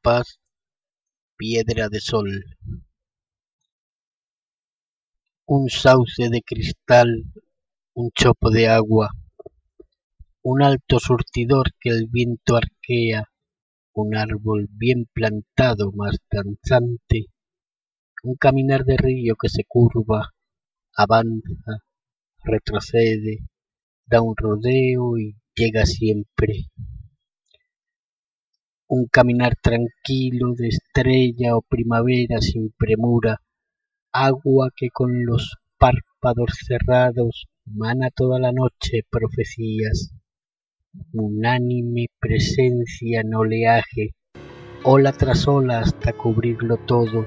Paz, Piedra de Sol. Un sauce de cristal, un chopo de agua, un alto surtidor que el viento arquea, un árbol bien plantado más danzante, un caminar de río que se curva, avanza, retrocede, da un rodeo y llega siempre un caminar tranquilo de estrella o primavera sin premura, agua que con los párpados cerrados mana toda la noche profecías, unánime presencia en oleaje, ola tras ola hasta cubrirlo todo,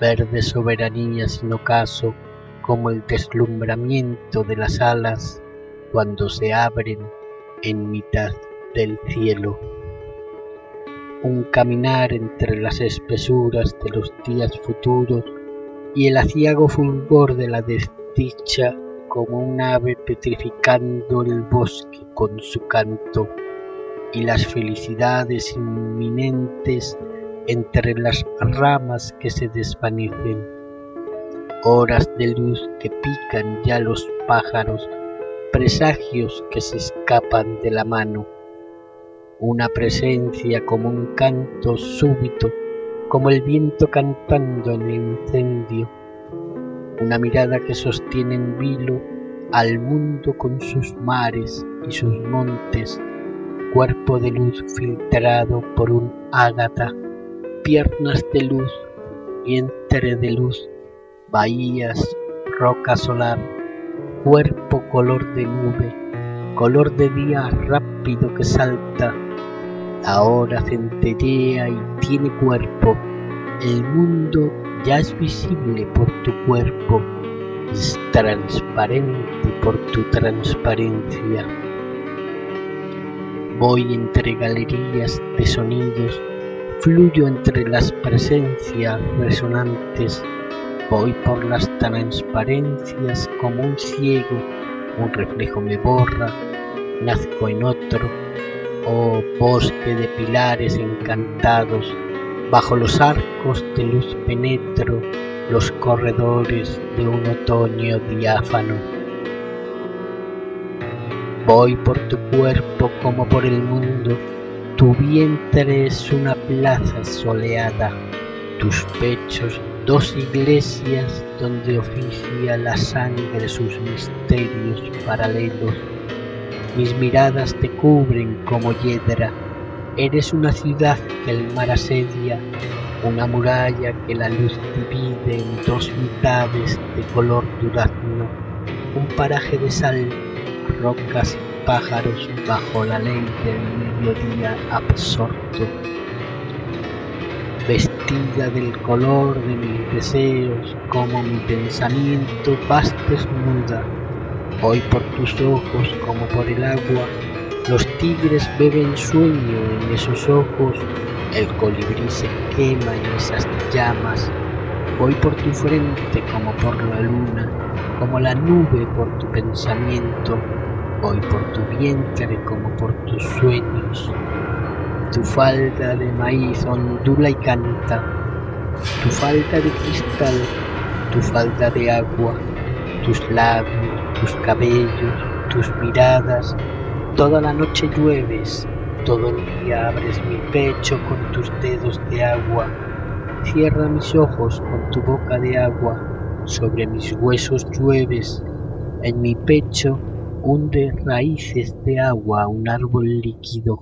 verde soberanía sin ocaso, como el deslumbramiento de las alas cuando se abren en mitad del cielo un caminar entre las espesuras de los días futuros y el aciago fulgor de la desdicha como un ave petrificando el bosque con su canto y las felicidades inminentes entre las ramas que se desvanecen, horas de luz que pican ya los pájaros, presagios que se escapan de la mano una presencia como un canto súbito, como el viento cantando en el incendio, una mirada que sostiene en vilo al mundo con sus mares y sus montes, cuerpo de luz filtrado por un ágata, piernas de luz, vientre de luz, bahías, roca solar, cuerpo color de nube, color de día rápido que salta ahora centellea y tiene cuerpo. El mundo ya es visible por tu cuerpo, es transparente por tu transparencia. Voy entre galerías de sonidos, fluyo entre las presencias resonantes, voy por las transparencias como un ciego, un reflejo me borra, nazco en otro, oh bosque de pilares encantados, bajo los arcos de luz penetro los corredores de un otoño diáfano. Voy por tu cuerpo como por el mundo, tu vientre es una plaza soleada, tus pechos dos iglesias donde oficia la sangre sus misterios paralelos mis miradas te cubren como hiedra, eres una ciudad que el mar asedia, una muralla que la luz divide en dos mitades de color durazno, un paraje de sal, rocas y pájaros bajo la ley del mediodía absorto. Vestida del color de mis deseos, como mi pensamiento vas desnuda, Hoy por tus ojos como por el agua, los tigres beben sueño en esos ojos, el colibrí se quema en esas llamas. Voy por tu frente como por la luna, como la nube por tu pensamiento, voy por tu vientre como por tus sueños. Tu falda de maíz ondula y canta, tu falda de cristal, tu falda de agua, tus labios tus cabellos, tus miradas, toda la noche llueves, todo el día abres mi pecho con tus dedos de agua, cierra mis ojos con tu boca de agua, sobre mis huesos llueves, en mi pecho hunde raíces de agua un árbol líquido.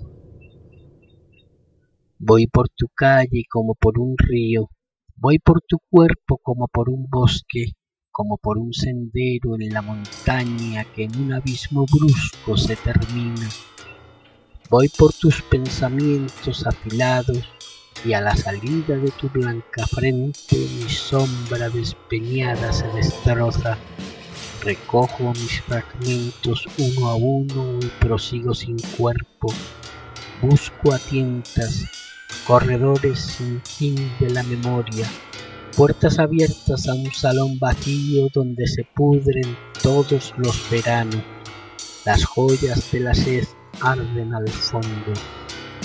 Voy por tu calle como por un río, voy por tu cuerpo como por un bosque, como por un sendero en la montaña que en un abismo brusco se termina. Voy por tus pensamientos afilados y a la salida de tu blanca frente mi sombra despeñada se destroza. Recojo mis fragmentos uno a uno y prosigo sin cuerpo. Busco a tientas corredores sin fin de la memoria puertas abiertas a un salón vacío donde se pudren todos los veranos. Las joyas de la sed arden al fondo.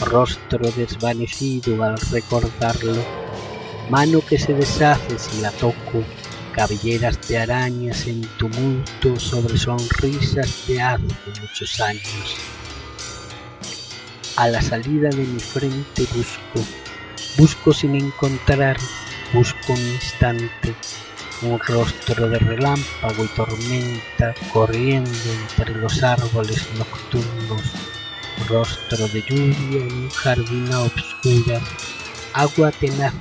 rostro desvanecido al recordarlo, mano que se deshace si la toco, cabelleras de arañas en tumulto sobre sonrisas de hace muchos años. A la salida de mi frente busco, busco sin encontrar, busco un instante, un rostro de relámpago y tormenta corriendo entre los árboles nocturnos, rostro de lluvia en un jardín a obscuras, agua tenaz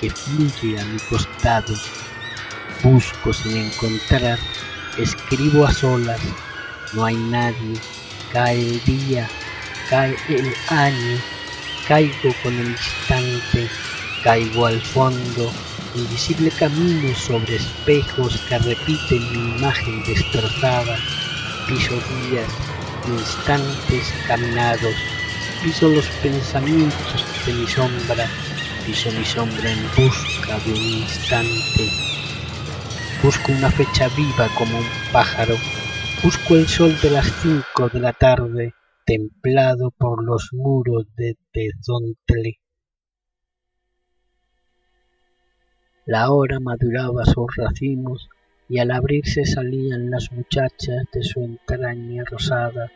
que fluye a mi costado. Busco sin encontrar, escribo a solas, no hay nadie, cae el día, cae el año, caigo con el instante, caigo al fondo, invisible camino sobre espejos que repiten mi imagen destrozada, piso días, instantes caminados, piso los pensamientos de mi sombra, piso mi sombra en busca de un instante. Busco una fecha viva como un pájaro, busco el sol de las cinco de la tarde, templado por los muros de Tezontle. La hora maduraba sus racimos y al abrirse salían las muchachas de su entraña rosada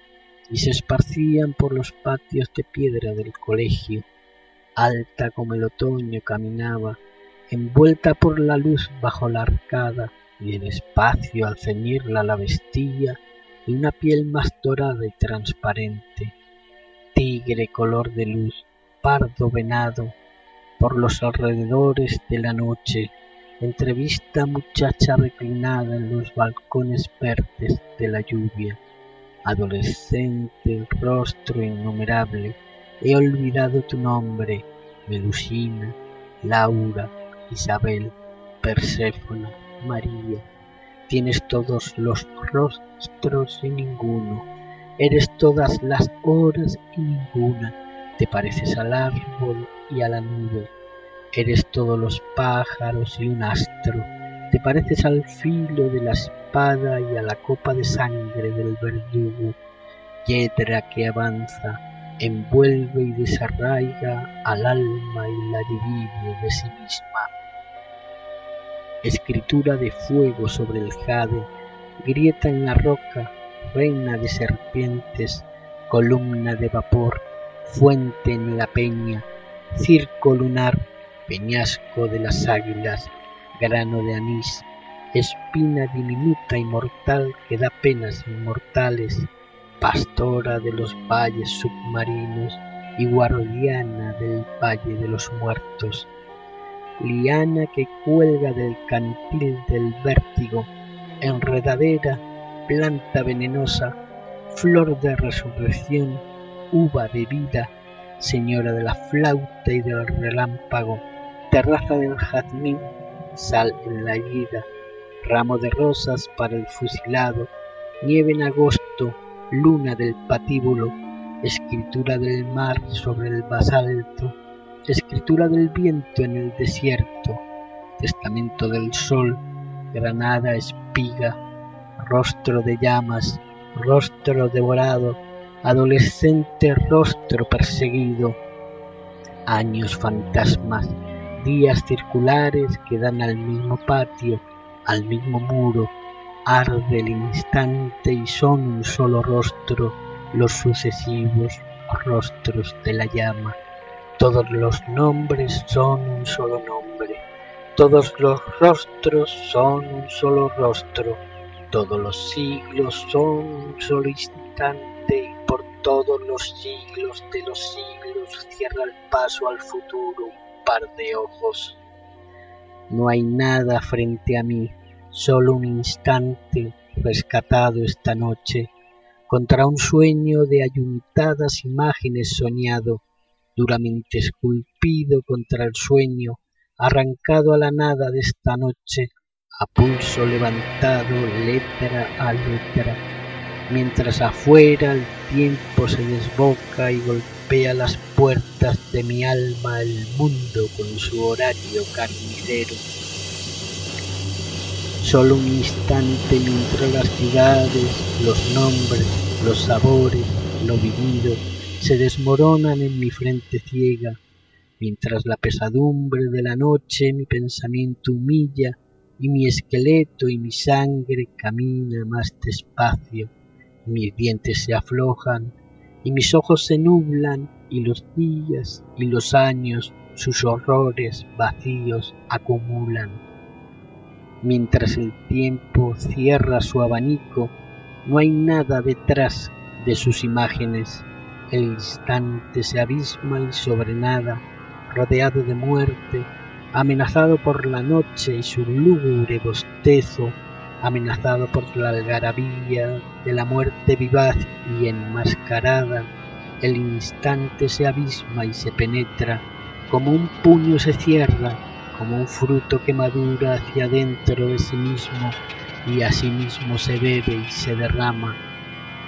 y se esparcían por los patios de piedra del colegio. Alta como el otoño caminaba, envuelta por la luz bajo la arcada, y el espacio al ceñirla la vestía de una piel más dorada y transparente. Tigre color de luz, pardo venado, por los alrededores de la noche, entrevista muchacha reclinada en los balcones verdes de la lluvia, adolescente, rostro innumerable, he olvidado tu nombre, Melusina, Laura, Isabel, Perséfona, María, tienes todos los rostros y ninguno, eres todas las horas y ninguna, te pareces al árbol y a la nube. Eres todos los pájaros y un astro. Te pareces al filo de la espada y a la copa de sangre del verdugo. Hiedra que avanza, envuelve y desarraiga al alma y la divide de sí misma. Escritura de fuego sobre el jade, grieta en la roca, reina de serpientes, columna de vapor, fuente en la peña, circo lunar, peñasco de las águilas, grano de anís, espina diminuta y mortal que da penas inmortales, pastora de los valles submarinos y guardiana del valle de los muertos, liana que cuelga del cantil del vértigo, enredadera, planta venenosa, flor de resurrección, uva de vida, señora de la flauta y del relámpago, terraza del jazmín, sal en la herida, ramo de rosas para el fusilado, nieve en agosto, luna del patíbulo, escritura del mar sobre el basalto, escritura del viento en el desierto, testamento del sol, granada espiga, rostro de llamas, rostro devorado, adolescente rostro perseguido, años fantasmas, días circulares que dan al mismo patio, al mismo muro, arde el instante y son un solo rostro los sucesivos rostros de la llama. Todos los nombres son un solo nombre, todos los rostros son un solo rostro, todos los siglos son un solo instante todos los siglos de los siglos cierra el paso al futuro un par de ojos. No hay nada frente a mí, solo un instante rescatado esta noche contra un sueño de ayuntadas imágenes soñado, duramente esculpido contra el sueño, arrancado a la nada de esta noche, a pulso levantado letra a letra mientras afuera el tiempo se desboca y golpea las puertas de mi alma el mundo con su horario carnicero. Solo un instante mientras las ciudades, los nombres, los sabores, lo vivido, se desmoronan en mi frente ciega, mientras la pesadumbre de la noche mi pensamiento humilla y mi esqueleto y mi sangre camina más despacio, mis dientes se aflojan y mis ojos se nublan y los días y los años sus horrores vacíos acumulan. Mientras el tiempo cierra su abanico, no hay nada detrás de sus imágenes. El instante se abisma y sobre nada, rodeado de muerte, amenazado por la noche y su lúgubre bostezo, amenazado por la algarabía de la muerte vivaz y enmascarada, el instante se abisma y se penetra, como un puño se cierra, como un fruto que madura hacia adentro de sí mismo y a sí mismo se bebe y se derrama.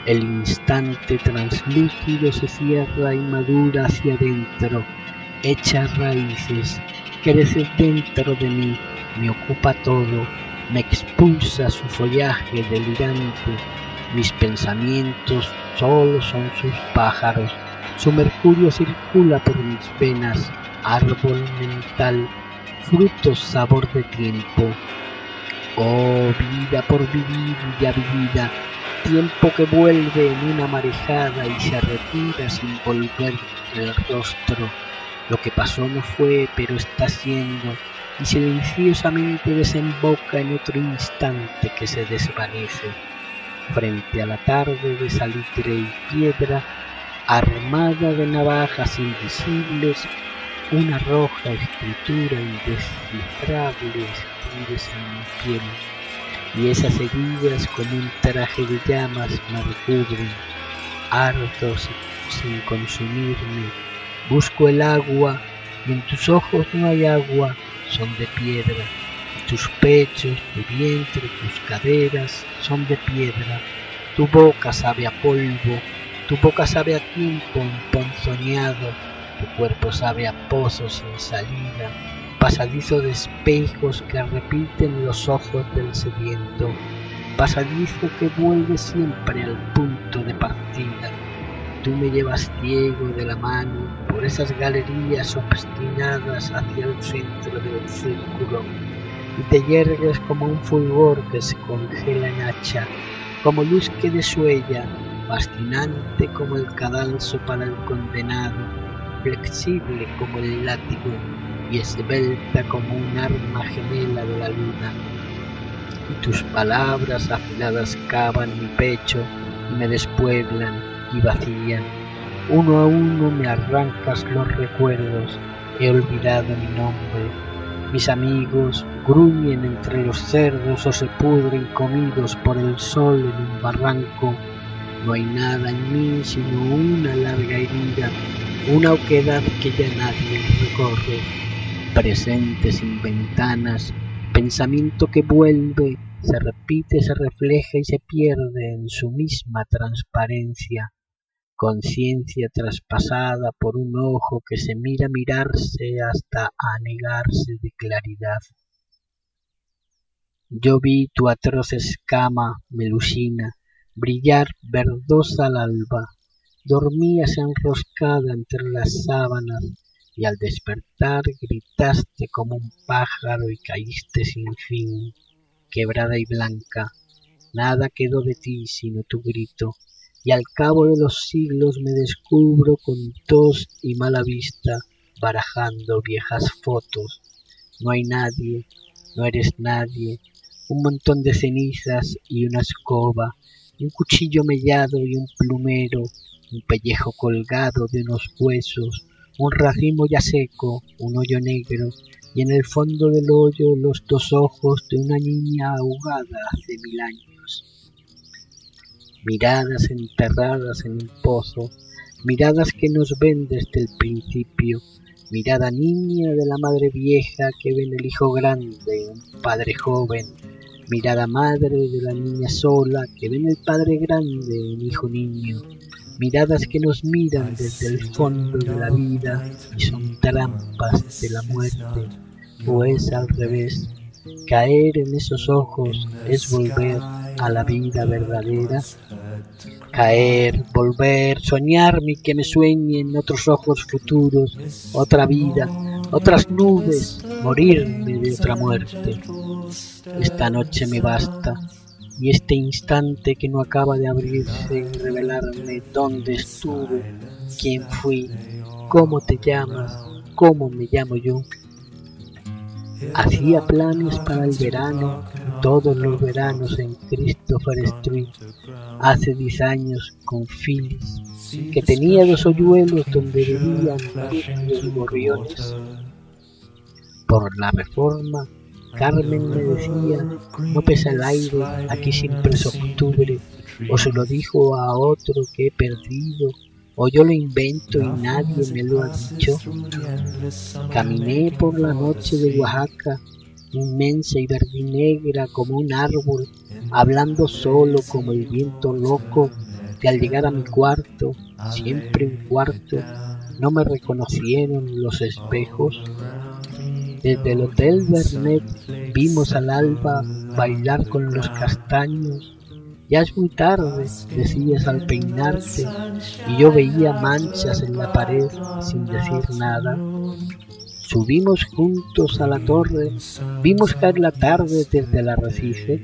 El instante translúcido se cierra y madura hacia adentro, echa raíces, crece dentro de mí, me ocupa todo, me expulsa su follaje delirante, mis pensamientos solo son sus pájaros, su mercurio circula por mis venas, árbol mental, fruto sabor de tiempo. Oh vida por ya vivida, tiempo que vuelve en una marejada y se retira sin volver el rostro. Lo que pasó no fue, pero está siendo y silenciosamente desemboca en otro instante que se desvanece. Frente a la tarde de salitre y piedra, armada de navajas invisibles, una roja escritura indescifrable escribe en mi piel, y esas heridas como un traje de llamas me recubren, ardo sin consumirme, busco el agua, y en tus ojos no hay agua, son de piedra, tus pechos, tu vientre, tus caderas son de piedra, tu boca sabe a polvo, tu boca sabe a tiempo emponzoñado, tu cuerpo sabe a pozo sin salida, pasadizo de espejos que repiten los ojos del sediento, pasadizo que vuelve siempre al punto de partida. Tú me llevas ciego de la mano por esas galerías obstinadas hacia el centro del círculo y te yergues como un fulgor que se congela en hacha, como luz que desuella, fascinante como el cadalso para el condenado, flexible como el látigo y esbelta como un arma gemela de la luna. Y tus palabras afiladas cavan mi pecho y me despueblan y. Uno a uno me arrancas los recuerdos, he olvidado mi nombre. Mis amigos gruñen entre los cerdos o se pudren comidos por el sol en un barranco. No hay nada en mí sino una larga herida, una oquedad que ya nadie recorre. Presente sin ventanas, pensamiento que vuelve, se repite, se refleja y se pierde en su misma transparencia conciencia traspasada por un ojo que se mira mirarse hasta anegarse de claridad. Yo vi tu atroz escama, melusina, brillar verdosa al alba. Dormías enroscada entre las sábanas y al despertar gritaste como un pájaro y caíste sin fin, quebrada y blanca. Nada quedó de ti sino tu grito y al cabo de los siglos me descubro con tos y mala vista barajando viejas fotos. No hay nadie, no eres nadie, un montón de cenizas y una escoba, un cuchillo mellado y un plumero, un pellejo colgado de unos huesos, un racimo ya seco, un hoyo negro, y en el fondo del hoyo los dos ojos de una niña ahogada hace mil años miradas enterradas en un pozo, miradas que nos ven desde el principio, mirada niña de la madre vieja que ven el hijo grande, un padre joven, mirada madre de la niña sola que ven el padre grande, un hijo niño, miradas que nos miran desde el fondo de la vida y son trampas de la muerte, o es al revés, Caer en esos ojos es volver a la vida verdadera. Caer, volver, soñarme que me sueñen otros ojos futuros, otra vida, otras nubes, morirme de otra muerte. Esta noche me basta y este instante que no acaba de abrirse y revelarme dónde estuve, quién fui, cómo te llamas, cómo me llamo yo. Hacía planes para el verano, todos los veranos en Christopher Street, hace diez años con Phyllis, que tenía dos hoyuelos donde vivían y gorriones. Por la reforma, Carmen me decía, no pesa el aire, aquí siempre es octubre, o se lo dijo a otro que he perdido, o yo lo invento y nadie me lo ha dicho. Caminé por la noche de Oaxaca, inmensa y verdinegra como un árbol, hablando solo como el viento loco, que al llegar a mi cuarto, siempre un cuarto, no me reconocieron los espejos. Desde el Hotel Bernet vimos al alba bailar con los castaños ya es muy tarde, decías al peinarte, y yo veía manchas en la pared sin decir nada. Subimos juntos a la torre, vimos caer la tarde desde el arrecife,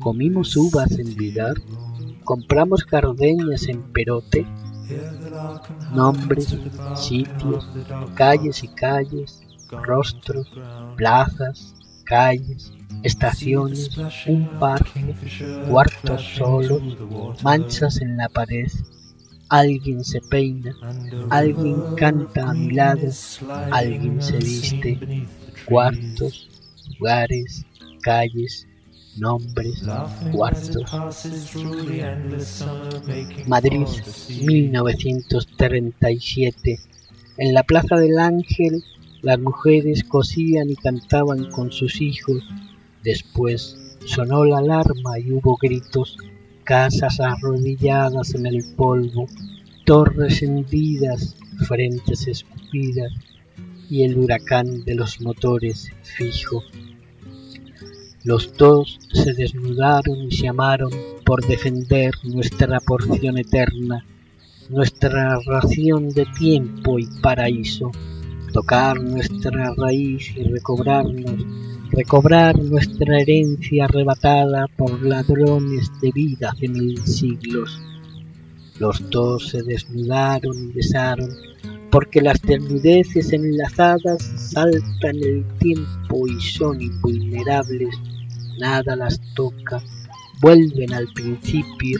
comimos uvas en Vidar, compramos cardeñas en Perote, nombres, sitios, calles y calles, rostros, plazas, calles, estaciones, un parque, cuartos solos, manchas en la pared. Alguien se peina, alguien canta a mi lado, alguien se viste, cuartos, lugares, calles, nombres, cuartos. Madrid, 1937. En la Plaza del Ángel, las mujeres cosían y cantaban con sus hijos Después sonó la alarma y hubo gritos, casas arrodilladas en el polvo, torres hendidas, frentes escupidas y el huracán de los motores fijo. Los dos se desnudaron y se amaron por defender nuestra porción eterna, nuestra ración de tiempo y paraíso, tocar nuestra raíz y recobrarnos recobrar nuestra herencia arrebatada por ladrones de vida hace mil siglos. Los dos se desnudaron y besaron, porque las desnudeces enlazadas saltan el tiempo y son invulnerables, nada las toca, vuelven al principio,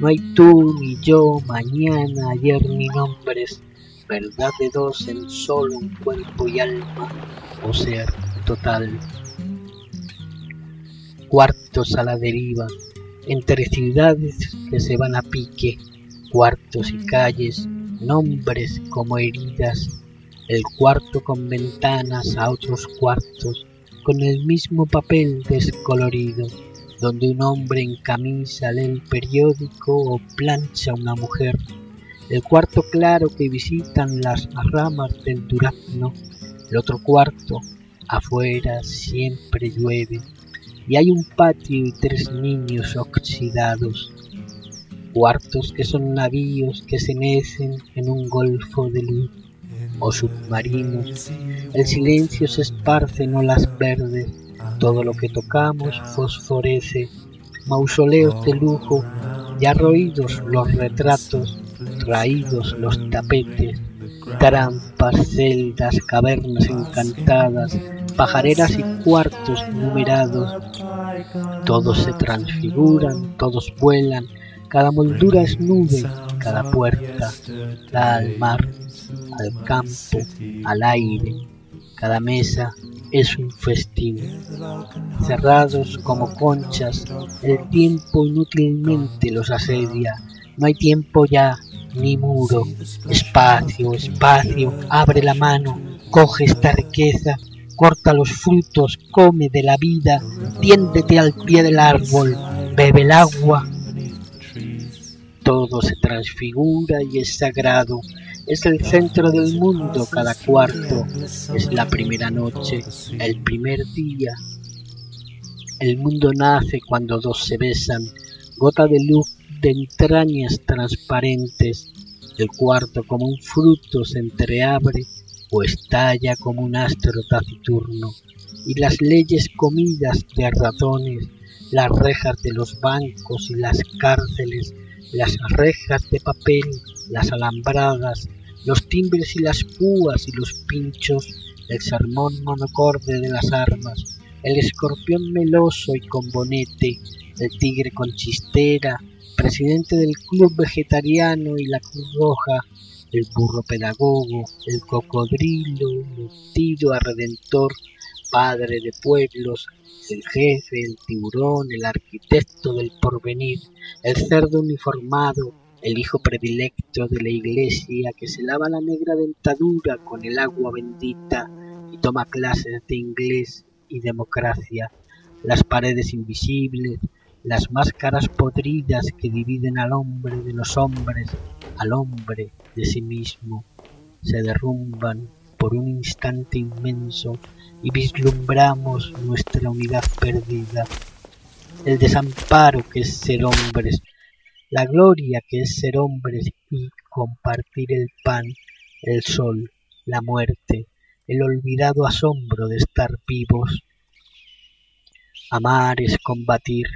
no hay tú ni yo, mañana, ayer ni nombres, verdad de dos en solo un cuerpo y alma, o ser total cuartos a la deriva, entre ciudades que se van a pique, cuartos y calles, nombres como heridas, el cuarto con ventanas a otros cuartos, con el mismo papel descolorido, donde un hombre en camisa lee el periódico o plancha una mujer, el cuarto claro que visitan las ramas del durazno, el otro cuarto, afuera siempre llueve, y hay un patio y tres niños oxidados, cuartos que son navíos que se mecen en un golfo de luz o submarinos. El silencio se esparce en olas verdes, todo lo que tocamos fosforece, mausoleos de lujo, ya roídos los retratos, traídos los tapetes, trampas, celdas, cavernas encantadas, pajareras y cuartos numerados. Todos se transfiguran, todos vuelan, cada moldura es nube, cada puerta da al mar, al campo, al aire, cada mesa es un festín. Cerrados como conchas, el tiempo inútilmente los asedia, no hay tiempo ya, ni muro, espacio, espacio, abre la mano, coge esta riqueza corta los frutos, come de la vida, tiéndete al pie del árbol, bebe el agua. Todo se transfigura y es sagrado. Es el centro del mundo cada cuarto. Es la primera noche, el primer día, El mundo nace cuando dos se besan, gota de luz de entrañas transparentes. El cuarto como un fruto se entreabre estalla como un astro taciturno. Y las leyes comidas de ratones, las rejas de los bancos y las cárceles, las rejas de papel, las alambradas, los timbres y las púas y los pinchos, el sermón monocorde de las armas, el escorpión meloso y con bonete, el tigre con chistera, presidente del club vegetariano y la Cruz Roja, el burro pedagogo, el cocodrilo, el tiro a redentor, padre de pueblos, el jefe, el tiburón, el arquitecto del porvenir, el cerdo uniformado, el hijo predilecto de la iglesia que se lava la negra dentadura con el agua bendita y toma clases de inglés y democracia, las paredes invisibles, las máscaras podridas que dividen al hombre de los hombres, al hombre de sí mismo, se derrumban por un instante inmenso y vislumbramos nuestra unidad perdida, el desamparo que es ser hombres, la gloria que es ser hombres y compartir el pan, el sol, la muerte, el olvidado asombro de estar vivos. Amar es combatir.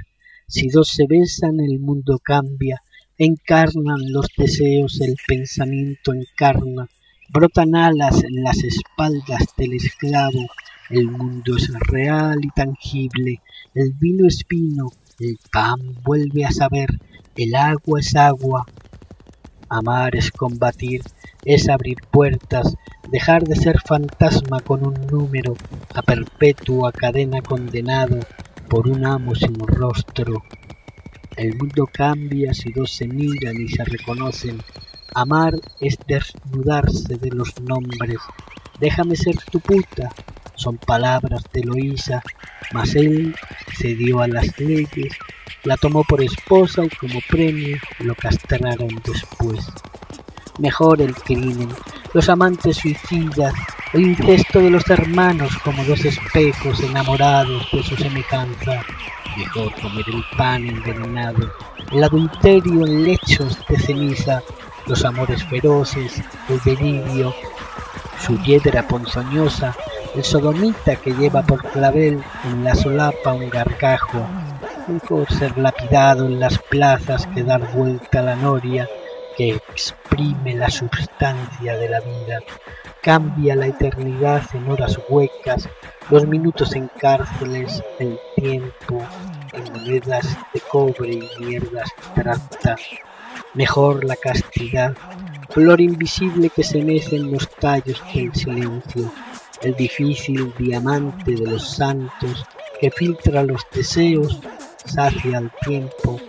Si dos se besan, el mundo cambia. Encarnan los deseos, el pensamiento encarna. Brotan alas en las espaldas del esclavo. El mundo es real y tangible. El vino es vino. El pan vuelve a saber. El agua es agua. Amar es combatir, es abrir puertas, dejar de ser fantasma con un número, a perpetua cadena condenado por un amo sin rostro. El mundo cambia si dos se miran y se reconocen. Amar es desnudarse de los nombres. Déjame ser tu puta, son palabras de Eloísa, mas él cedió a las leyes, la tomó por esposa y como premio lo castraron después. Mejor el crimen, los amantes suicidas, el incesto de los hermanos como dos espejos enamorados de su semejanza. Mejor comer el pan envenenado, el adulterio en lechos de ceniza, los amores feroces, el delirio, su hiedra ponzoñosa, el sodomita que lleva por clavel en la solapa un gargajo, mejor ser lapidado en las plazas que dar vuelta a la noria que exprime la substancia de la vida, cambia la eternidad en horas huecas, los minutos en cárceles, el tiempo en monedas de cobre y mierda abstracta, mejor la castidad, flor invisible que se mece en los tallos del silencio, el difícil diamante de los santos que filtra los deseos, sacia al tiempo,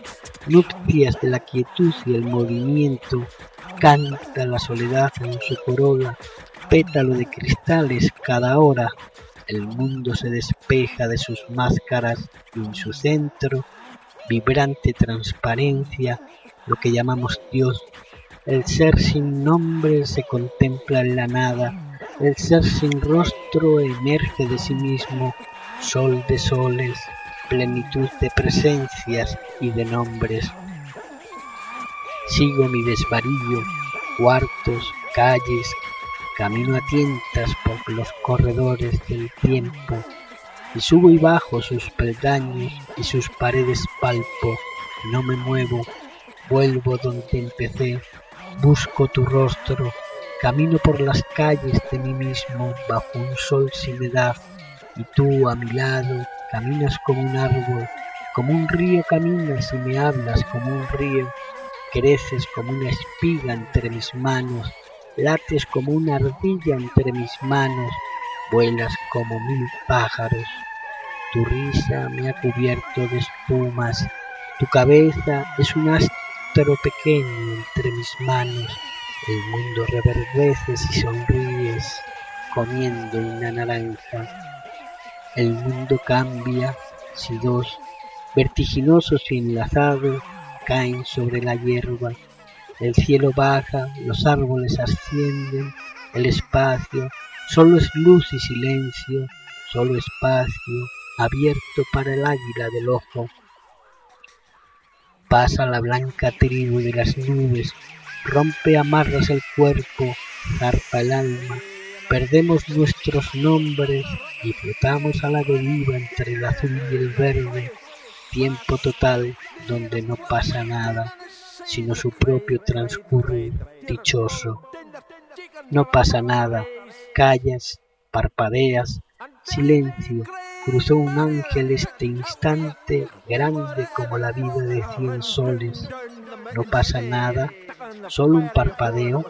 nupcias de la quietud y el movimiento, canta la soledad en su corola, pétalo de cristales cada hora, el mundo se despeja de sus máscaras y en su centro, vibrante transparencia, lo que llamamos Dios, el ser sin nombre se contempla en la nada, el ser sin rostro emerge de sí mismo, sol de soles, plenitud de presencias y de nombres. Sigo mi desvarío, cuartos, calles, camino a tientas por los corredores del tiempo, y subo y bajo sus peldaños y sus paredes palpo, no me muevo, vuelvo donde empecé, busco tu rostro, camino por las calles de mí mismo bajo un sol sin edad, y tú a mi lado Caminas como un árbol, como un río caminas y me hablas como un río. Creces como una espiga entre mis manos, lates como una ardilla entre mis manos, vuelas como mil pájaros. Tu risa me ha cubierto de espumas, tu cabeza es un astro pequeño entre mis manos. El mundo reverdece si sonríes comiendo una naranja. El mundo cambia si dos, vertiginosos y enlazados, caen sobre la hierba. El cielo baja, los árboles ascienden, el espacio solo es luz y silencio, solo espacio, abierto para el águila del ojo. Pasa la blanca tribu de las nubes, rompe amarras el cuerpo, zarpa el alma, perdemos nuestros nombres y flotamos a la deriva entre el azul y el verde, tiempo total donde no pasa nada, sino su propio transcurrir dichoso. No pasa nada, callas, parpadeas, silencio, cruzó un ángel este instante grande como la vida de cien soles. No pasa nada, solo un parpadeo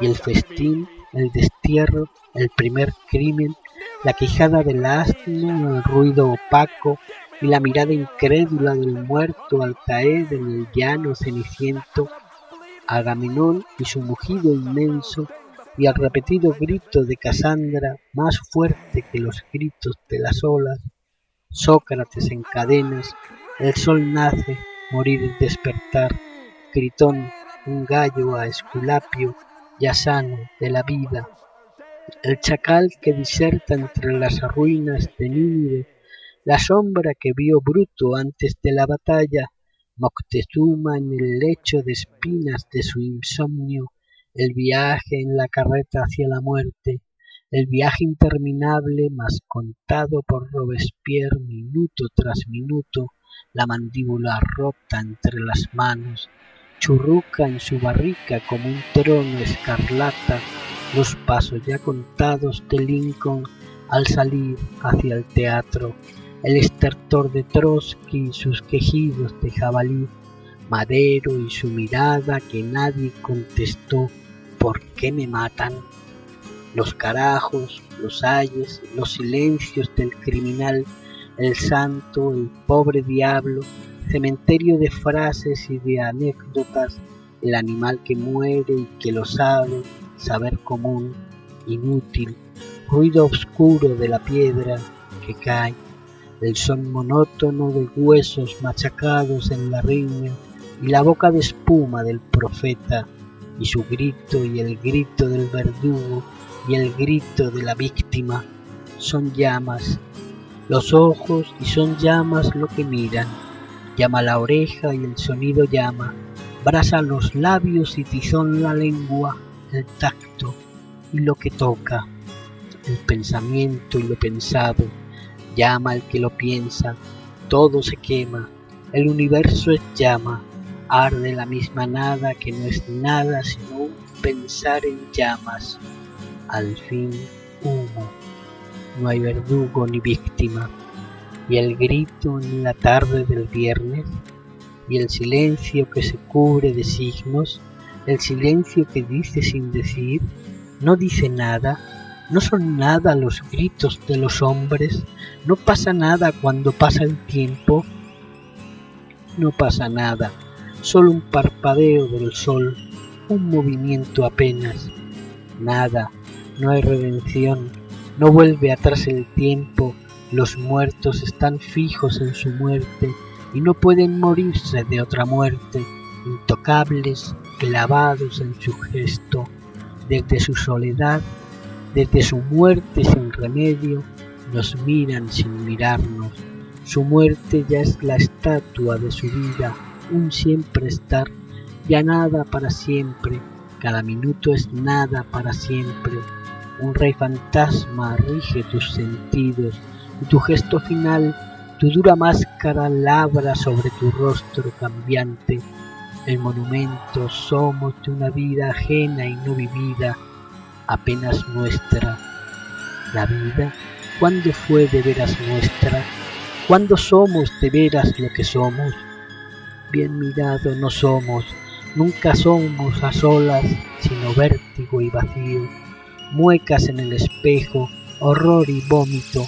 y el festín, el destierro, el primer crimen, la quijada del asno, el ruido opaco y la mirada incrédula del muerto al caer en el llano ceniciento, Agamenón y su mugido inmenso y el repetido grito de Casandra más fuerte que los gritos de las olas, Sócrates en cadenas, el sol nace, morir despertar, Critón, un gallo a Esculapio, ya sano de la vida, el chacal que diserta entre las ruinas de la sombra que vio Bruto antes de la batalla, Moctezuma en el lecho de espinas de su insomnio, el viaje en la carreta hacia la muerte, el viaje interminable mas contado por Robespierre minuto tras minuto, la mandíbula rota entre las manos, churruca en su barrica como un trono escarlata, los pasos ya contados de Lincoln al salir hacia el teatro, el estertor de Trotsky y sus quejidos de jabalí, Madero y su mirada que nadie contestó, ¿por qué me matan? Los carajos, los ayes, los silencios del criminal, el santo, el pobre diablo, cementerio de frases y de anécdotas, el animal que muere y que lo sabe, saber común, inútil, ruido oscuro de la piedra que cae, el son monótono de huesos machacados en la riña y la boca de espuma del profeta y su grito y el grito del verdugo y el grito de la víctima son llamas, los ojos y son llamas lo que miran, llama la oreja y el sonido llama, brasa los labios y tizón la lengua, el tacto y lo que toca, el pensamiento y lo pensado, llama al que lo piensa, todo se quema, el universo es llama, arde la misma nada que no es nada sino un pensar en llamas, al fin humo, no hay verdugo ni víctima, y el grito en la tarde del viernes, y el silencio que se cubre de signos, el silencio que dice sin decir, no dice nada, no son nada los gritos de los hombres, no pasa nada cuando pasa el tiempo, no pasa nada. Solo un parpadeo del sol, un movimiento apenas, nada, no hay redención, no vuelve atrás el tiempo, los muertos están fijos en su muerte y no pueden morirse de otra muerte, intocables, clavados en su gesto, desde su soledad, desde su muerte sin remedio, nos miran sin mirarnos. Su muerte ya es la estatua de su vida, un siempre estar, ya nada para siempre, cada minuto es nada para siempre. Un rey fantasma rige tus sentidos y tu gesto final, tu dura máscara labra sobre tu rostro cambiante. El monumento somos de una vida ajena y no vivida, apenas nuestra. La vida, ¿cuándo fue de veras nuestra? ¿Cuándo somos de veras lo que somos? bien mirado no somos, nunca somos a solas, sino vértigo y vacío, muecas en el espejo, horror y vómito,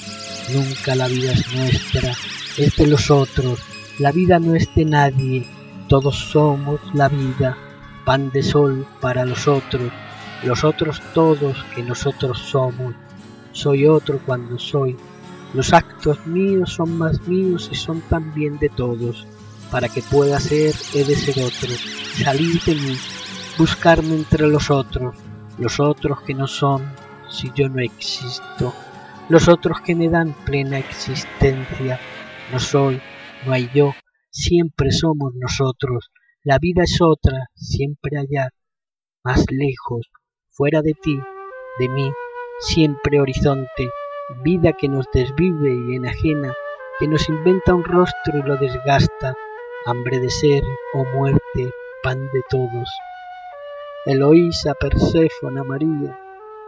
nunca la vida es nuestra, es de los otros, la vida no es de nadie, todos somos la vida, pan de sol para los otros, los otros todos que nosotros somos, soy otro cuando soy, los actos míos son más míos y son también de todos, para que pueda ser he de ser otro, salir de mí, buscarme entre los otros, los otros que no son, si yo no existo, los otros que me dan plena existencia. No soy, no hay yo, siempre somos nosotros. La vida es otra, siempre allá, más lejos, fuera de ti, de mí, siempre horizonte, vida que nos desvive y enajena, que nos inventa un rostro y lo desgasta, hambre de ser o muerte, pan de todos. Eloísa, Perséfona, María,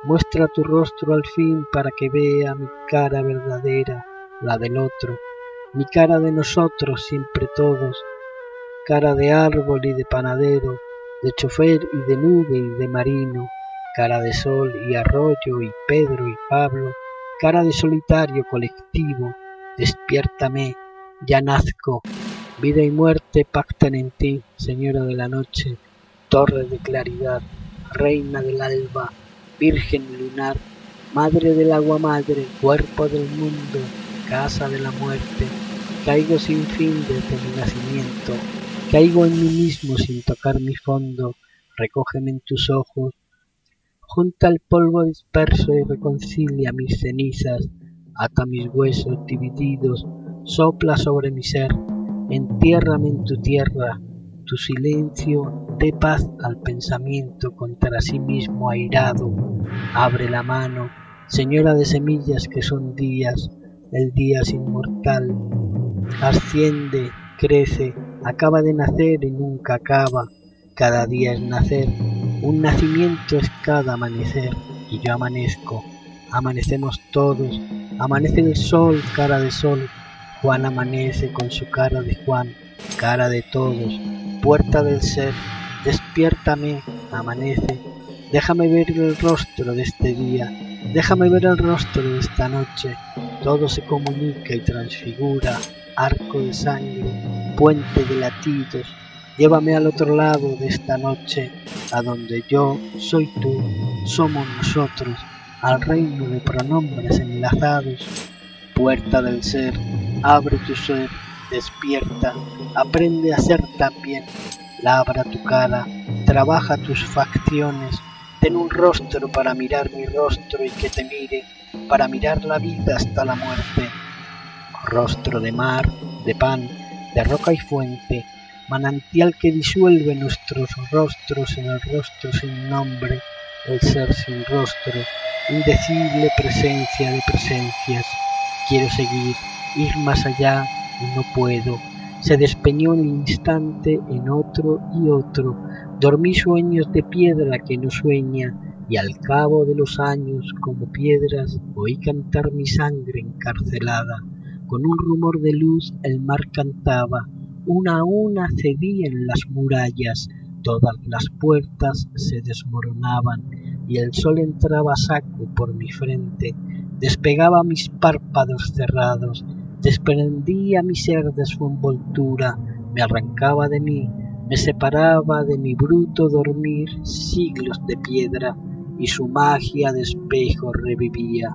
muestra tu rostro al fin para que vea mi cara verdadera, la del otro, mi cara de nosotros siempre todos, cara de árbol y de panadero, de chofer y de nube y de marino, cara de sol y arroyo y Pedro y Pablo, cara de solitario colectivo, despiértame, ya nazco, vida y muerte pactan en ti, señora de la noche, torre de claridad, reina del alba, virgen lunar, madre del agua madre, cuerpo del mundo, casa de la muerte, caigo sin fin desde mi nacimiento, caigo en mí mismo sin tocar mi fondo, recógeme en tus ojos, junta el polvo disperso y reconcilia mis cenizas, ata mis huesos divididos, sopla sobre mi ser, entiérrame en tu tierra, tu silencio. Dé paz al pensamiento contra sí mismo airado, abre la mano, señora de semillas que son días, el día es inmortal, asciende, crece, acaba de nacer y nunca acaba, cada día es nacer, un nacimiento es cada amanecer, y yo amanezco, amanecemos todos, amanece el sol, cara de sol, Juan amanece con su cara de Juan, cara de todos, puerta del ser, despiértame, amanece, déjame ver el rostro de este día, déjame ver el rostro de esta noche, todo se comunica y transfigura, arco de sangre, puente de latidos, llévame al otro lado de esta noche, a donde yo soy tú, somos nosotros, al reino de pronombres enlazados, puerta del ser, abre tu ser, despierta, aprende a ser también, labra tu cara, trabaja tus facciones, ten un rostro para mirar mi rostro y que te mire, para mirar la vida hasta la muerte, rostro de mar, de pan, de roca y fuente, manantial que disuelve nuestros rostros en el rostro sin nombre, el ser sin rostro, indecible presencia de presencias. Quiero seguir, ir más allá y no puedo. Se despeñó el instante en otro y otro. Dormí sueños de piedra que no sueña y al cabo de los años como piedras oí cantar mi sangre encarcelada. Con un rumor de luz el mar cantaba, una a una cedían las murallas, todas las puertas se desmoronaban y el sol entraba saco por mi frente, despegaba mis párpados cerrados, desprendía mi ser de su envoltura, me arrancaba de mí, me separaba de mi bruto dormir siglos de piedra, y su magia de espejo revivía.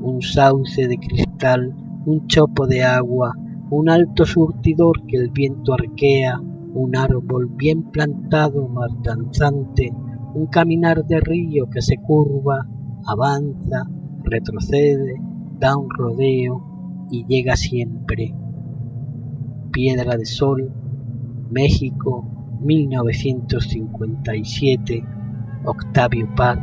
Un sauce de cristal, un chopo de agua, un alto surtidor que el viento arquea, un árbol bien plantado más danzante, un caminar de río que se curva, avanza, retrocede, da un rodeo y llega siempre. Piedra de Sol, México, 1957, Octavio Paz,